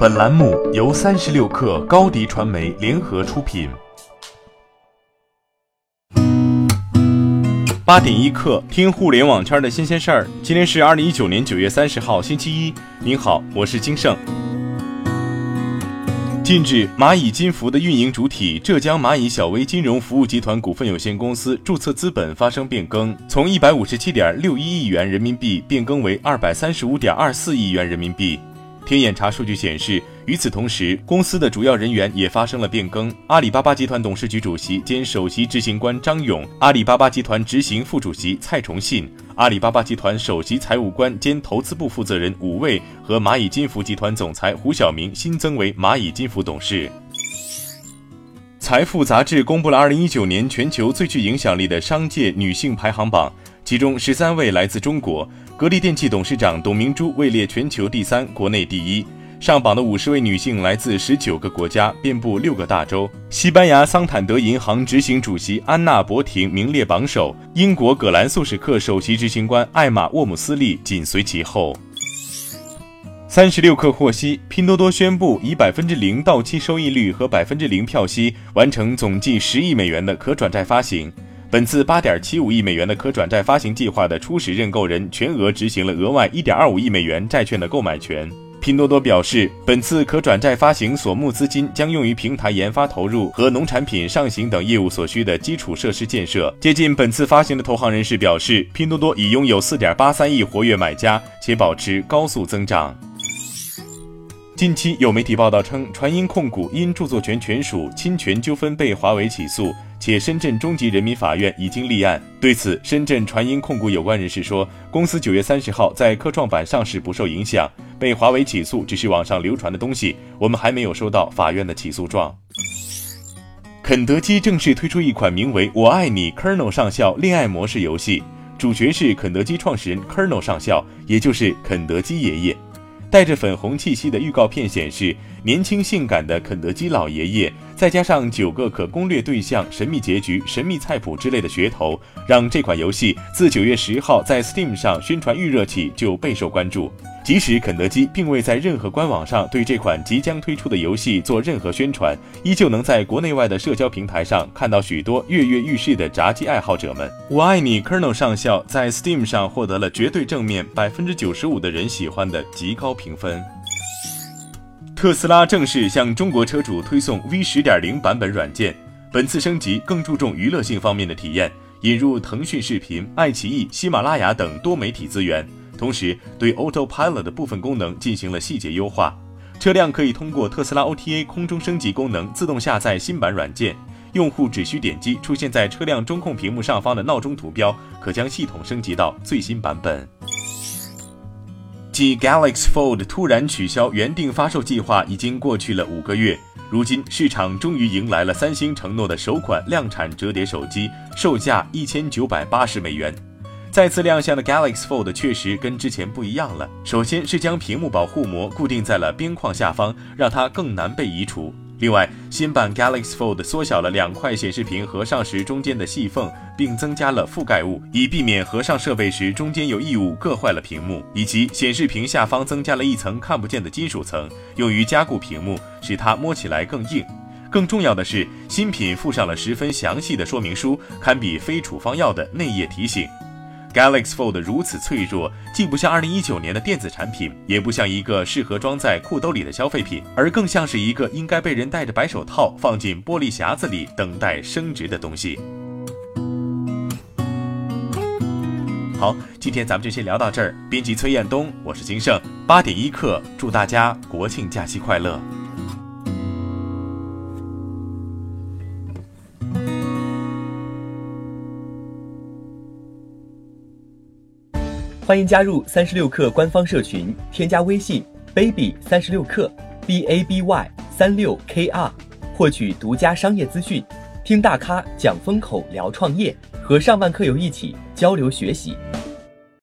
本栏目由三十六氪高低传媒联合出品。八点一刻，听互联网圈的新鲜事儿。今天是二零一九年九月三十号，星期一。您好，我是金盛。近日，蚂蚁金服的运营主体浙江蚂蚁小微金融服务集团股份有限公司注册资本发生变更，从一百五十七点六一亿元人民币变更为二百三十五点二四亿元人民币。天眼查数据显示，与此同时，公司的主要人员也发生了变更。阿里巴巴集团董事局主席兼首席执行官张勇，阿里巴巴集团执行副主席蔡崇信，阿里巴巴集团首席财务官兼投资部负责人武卫和蚂蚁金服集团总裁胡晓明新增为蚂蚁金服董事。财富杂志公布了二零一九年全球最具影响力的商界女性排行榜，其中十三位来自中国。格力电器董事长董明珠位列全球第三，国内第一。上榜的五十位女性来自十九个国家，遍布六个大洲。西班牙桑坦德银行执行主席安娜·博廷名列榜首，英国葛兰素史克首席执行官艾玛·沃姆斯利紧随其后。三十六氪获悉，拼多多宣布以百分之零到期收益率和百分之零票息完成总计十亿美元的可转债发行。本次八点七五亿美元的可转债发行计划的初始认购人全额执行了额外一点二五亿美元债券的购买权。拼多多表示，本次可转债发行所募资金将用于平台研发投入和农产品上行等业务所需的基础设施建设。接近本次发行的投行人士表示，拼多多已拥有四点八三亿活跃买家，且保持高速增长。近期有媒体报道称，传音控股因著作权权属侵权纠纷被华为起诉，且深圳中级人民法院已经立案。对此，深圳传音控股有关人士说，公司九月三十号在科创板上市不受影响，被华为起诉只是网上流传的东西，我们还没有收到法院的起诉状。肯德基正式推出一款名为《我爱你，Colonel 上校》恋爱模式游戏，主角是肯德基创始人 Colonel 上校，也就是肯德基爷爷。带着粉红气息的预告片显示，年轻性感的肯德基老爷爷，再加上九个可攻略对象、神秘结局、神秘菜谱之类的噱头，让这款游戏自九月十号在 Steam 上宣传预热起就备受关注。即使肯德基并未在任何官网上对这款即将推出的游戏做任何宣传，依旧能在国内外的社交平台上看到许多跃跃欲试的炸鸡爱好者们。我爱你，Colonel 上校在 Steam 上获得了绝对正面，百分之九十五的人喜欢的极高评分。特斯拉正式向中国车主推送 V 十点零版本软件，本次升级更注重娱乐性方面的体验，引入腾讯视频、爱奇艺、喜马拉雅等多媒体资源。同时，对 Autopilot 的部分功能进行了细节优化。车辆可以通过特斯拉 OTA 空中升级功能自动下载新版软件，用户只需点击出现在车辆中控屏幕上方的闹钟图标，可将系统升级到最新版本。继 Galaxy Fold 突然取消原定发售计划已经过去了五个月，如今市场终于迎来了三星承诺的首款量产折叠手机，售价一千九百八十美元。再次亮相的 Galaxy Fold 确实跟之前不一样了。首先是将屏幕保护膜固定在了边框下方，让它更难被移除。另外，新版 Galaxy Fold 缩小了两块显示屏合上时中间的细缝，并增加了覆盖物，以避免合上设备时中间有异物硌坏了屏幕。以及显示屏下方增加了一层看不见的金属层，用于加固屏幕，使它摸起来更硬。更重要的是，新品附上了十分详细的说明书，堪比非处方药的内页提醒。Galaxy Fold 如此脆弱，既不像2019年的电子产品，也不像一个适合装在裤兜里的消费品，而更像是一个应该被人戴着白手套放进玻璃匣子里等待升值的东西。好，今天咱们就先聊到这儿。编辑崔彦东，我是金盛，八点一刻，祝大家国庆假期快乐。欢迎加入三十六氪官方社群，添加微信 baby 三十六氪 b a b y 三六 k r，获取独家商业资讯，听大咖讲风口，聊创业，和上万课友一起交流学习。